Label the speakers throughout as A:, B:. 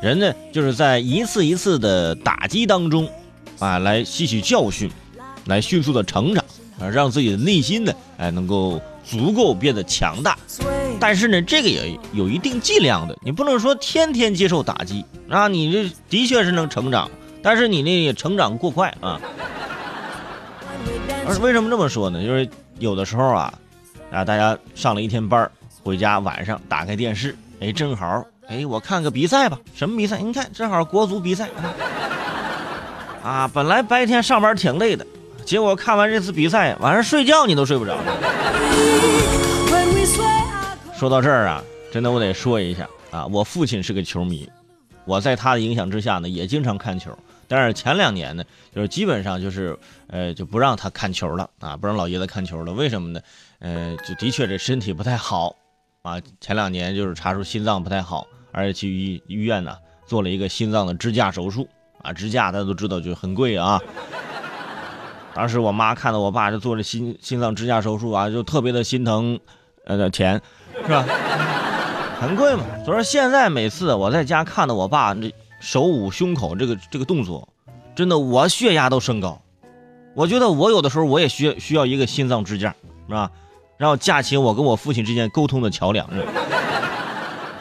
A: 人呢就是在一次一次的打击当中，啊，来吸取教训，来迅速的成长，啊，让自己的内心呢，哎，能够足够变得强大。但是呢，这个也有一定剂量的，你不能说天天接受打击啊，你这的确是能成长，但是你那也成长过快啊。而为什么这么说呢？就是有的时候啊，啊，大家上了一天班回家晚上打开电视，哎，正好，哎，我看个比赛吧。什么比赛？你看，正好国足比赛。啊，本来白天上班挺累的，结果看完这次比赛，晚上睡觉你都睡不着。说到这儿啊，真的我得说一下啊，我父亲是个球迷，我在他的影响之下呢，也经常看球。但是前两年呢，就是基本上就是，呃，就不让他看球了啊，不让老爷子看球了。为什么呢？呃，就的确这身体不太好啊。前两年就是查出心脏不太好，而且去医医院呢做了一个心脏的支架手术啊。支架大家都知道就很贵啊。当时我妈看到我爸这做这心心脏支架手术啊，就特别的心疼，呃，钱是吧？很贵嘛。所以说现在每次我在家看到我爸这。手捂胸口这个这个动作，真的我血压都升高。我觉得我有的时候我也需要需要一个心脏支架，是吧？然后架起我跟我父亲之间沟通的桥梁。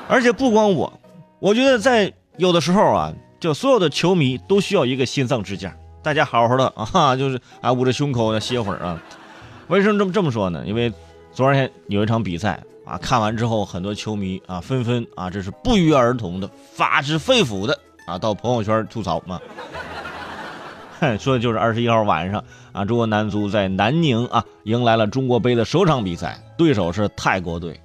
A: 而且不光我，我觉得在有的时候啊，就所有的球迷都需要一个心脏支架。大家好好的 啊，就是啊捂着胸口歇会儿啊。为什么这么这么说呢？因为昨天有一场比赛。啊！看完之后，很多球迷啊纷纷啊，这是不约而同的、发自肺腑的啊，到朋友圈吐槽 嘛。说的就是二十一号晚上啊，中国男足在南宁啊迎来了中国杯的首场比赛，对手是泰国队。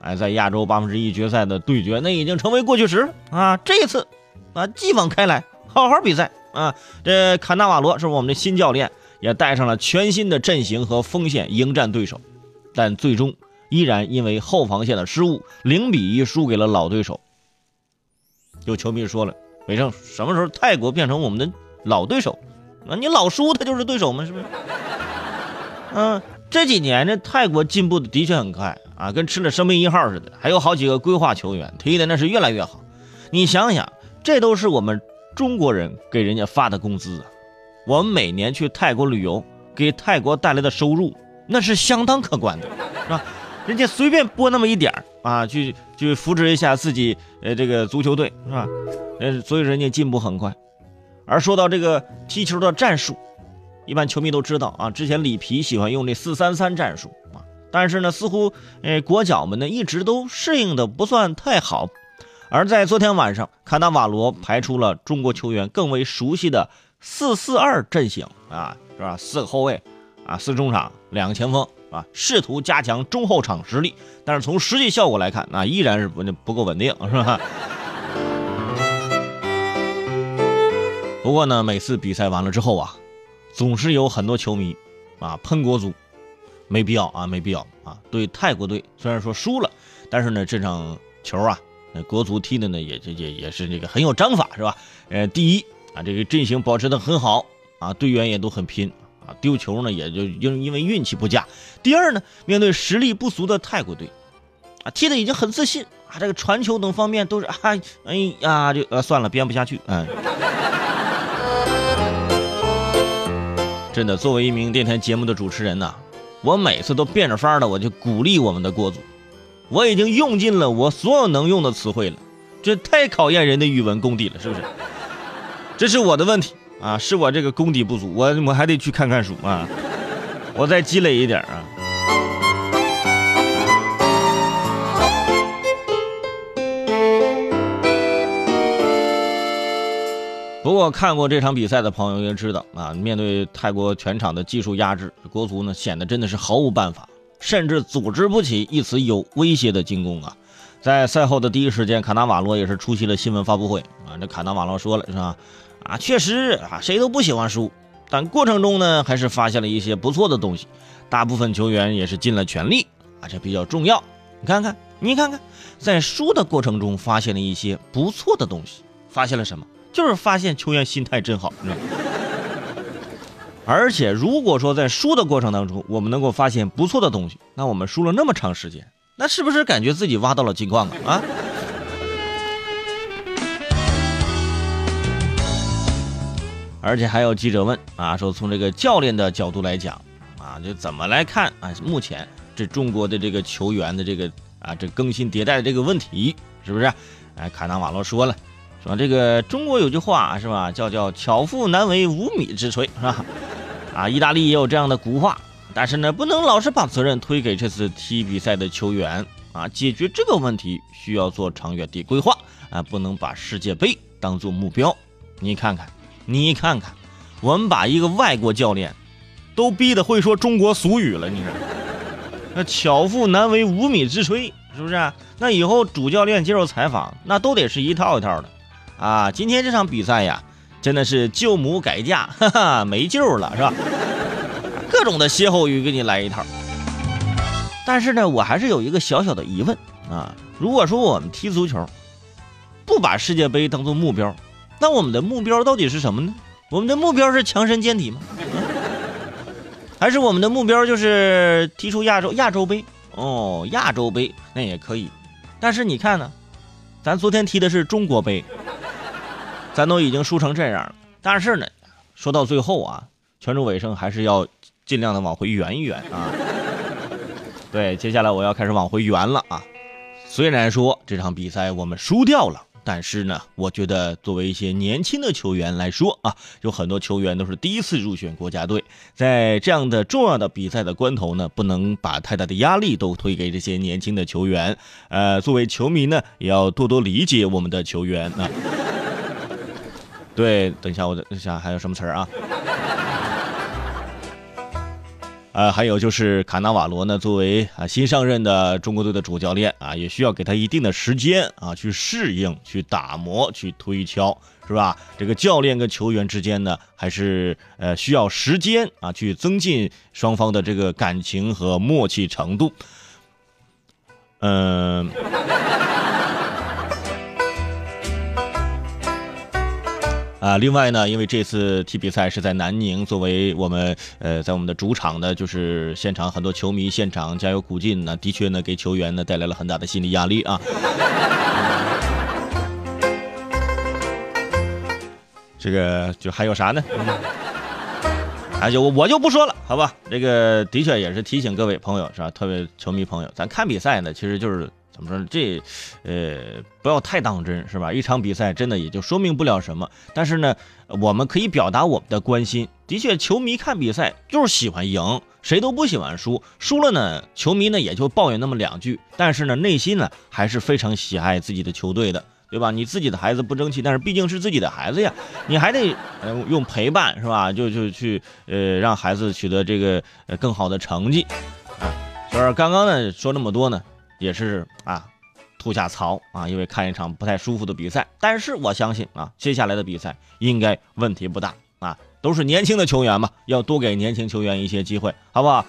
A: 哎，在亚洲八分之一决赛的对决，那已经成为过去时啊。这次啊，继往开来，好好比赛啊。这坎纳瓦罗是我们的新教练，也带上了全新的阵型和锋线迎战对手，但最终。依然因为后防线的失误，零比一输给了老对手。有球迷说了：“伟正，什么时候泰国变成我们的老对手？啊，你老输他就是对手吗？是不是？”嗯，这几年这泰国进步的的确很快啊，跟吃了生命一号似的，还有好几个规划球员，踢的那是越来越好。你想想，这都是我们中国人给人家发的工资啊！我们每年去泰国旅游，给泰国带来的收入那是相当可观的，是吧？人家随便拨那么一点啊，去去扶持一下自己呃这个足球队是吧？呃，所以人家进步很快。而说到这个踢球的战术，一般球迷都知道啊，之前里皮喜欢用这四三三战术，但是呢，似乎呃国脚们呢一直都适应的不算太好。而在昨天晚上，卡纳瓦罗排出了中国球员更为熟悉的四四二阵型啊，是吧？四个后卫啊，四中场，两个前锋。啊，试图加强中后场实力，但是从实际效果来看，那依然是不不够稳定，是吧？不过呢，每次比赛完了之后啊，总是有很多球迷啊喷国足，没必要啊，没必要啊。对泰国队虽然说输了，但是呢，这场球啊，国足踢的呢也也也是这个很有章法，是吧？呃，第一啊，这个阵型保持的很好啊，队员也都很拼。啊，丢球呢也就因因为运气不佳。第二呢，面对实力不俗的泰国队，啊，踢的已经很自信啊，这个传球等方面都是啊，哎呀，就呃算了，编不下去，嗯。真的，作为一名电台节目的主持人呐，我每次都变着法的，我就鼓励我们的国足。我已经用尽了我所有能用的词汇了，这太考验人的语文功底了，是不是？这是我的问题。啊，是我这个功底不足，我我还得去看看书啊，我再积累一点啊。不过看过这场比赛的朋友也知道啊，面对泰国全场的技术压制，国足呢显得真的是毫无办法，甚至组织不起一次有威胁的进攻啊。在赛后的第一时间，卡纳瓦罗也是出席了新闻发布会啊，这卡纳瓦罗说了是吧？啊，确实啊，谁都不喜欢输，但过程中呢，还是发现了一些不错的东西。大部分球员也是尽了全力啊，这比较重要。你看看，你看看，在输的过程中发现了一些不错的东西。发现了什么？就是发现球员心态真好。而且，如果说在输的过程当中，我们能够发现不错的东西，那我们输了那么长时间，那是不是感觉自己挖到了金矿啊？啊？而且还有记者问啊，说从这个教练的角度来讲啊，就怎么来看啊？目前这中国的这个球员的这个啊，这更新迭代的这个问题，是不是？哎，卡纳瓦罗说了，说这个中国有句话是吧，叫叫巧妇难为无米之炊，是吧？啊，意大利也有这样的古话，但是呢，不能老是把责任推给这次踢比赛的球员啊。解决这个问题需要做长远的规划啊，不能把世界杯当做目标。你看看，你看看，我们把一个外国教练都逼得会说中国俗语了，你说，那巧妇难为无米之炊。是不是？那以后主教练接受采访，那都得是一套一套的，啊！今天这场比赛呀，真的是舅母改嫁，哈哈，没救了，是吧？各种的歇后语给你来一套。但是呢，我还是有一个小小的疑问啊。如果说我们踢足球，不把世界杯当做目标，那我们的目标到底是什么呢？我们的目标是强身健体吗？还是我们的目标就是踢出亚洲亚洲杯？哦，亚洲杯那也可以，但是你看呢，咱昨天踢的是中国杯，咱都已经输成这样了。但是呢，说到最后啊，全州尾声还是要尽量的往回圆一圆啊。对，接下来我要开始往回圆了啊。虽然说这场比赛我们输掉了。但是呢，我觉得作为一些年轻的球员来说啊，有很多球员都是第一次入选国家队，在这样的重要的比赛的关头呢，不能把太大的压力都推给这些年轻的球员。呃，作为球迷呢，也要多多理解我们的球员啊。对，等一下，我等一下还有什么词儿啊？呃，还有就是卡纳瓦罗呢，作为啊新上任的中国队的主教练啊，也需要给他一定的时间啊，去适应、去打磨、去推敲，是吧？这个教练跟球员之间呢，还是呃需要时间啊，去增进双方的这个感情和默契程度。嗯。啊，另外呢，因为这次踢比赛是在南宁，作为我们呃在我们的主场的，就是现场很多球迷现场加油鼓劲呢，的确呢给球员呢带来了很大的心理压力啊。这个就还有啥呢？哎，就我就不说了，好吧？这个的确也是提醒各位朋友是吧？特别球迷朋友，咱看比赛呢，其实就是。怎么说？这，呃，不要太当真，是吧？一场比赛真的也就说明不了什么。但是呢，我们可以表达我们的关心。的确，球迷看比赛就是喜欢赢，谁都不喜欢输。输了呢，球迷呢也就抱怨那么两句。但是呢，内心呢还是非常喜爱自己的球队的，对吧？你自己的孩子不争气，但是毕竟是自己的孩子呀，你还得用陪伴，是吧？就就去呃让孩子取得这个呃更好的成绩啊。所以刚刚呢说那么多呢。也是啊，吐下槽啊，因为看一场不太舒服的比赛。但是我相信啊，接下来的比赛应该问题不大啊，都是年轻的球员嘛，要多给年轻球员一些机会，好不好？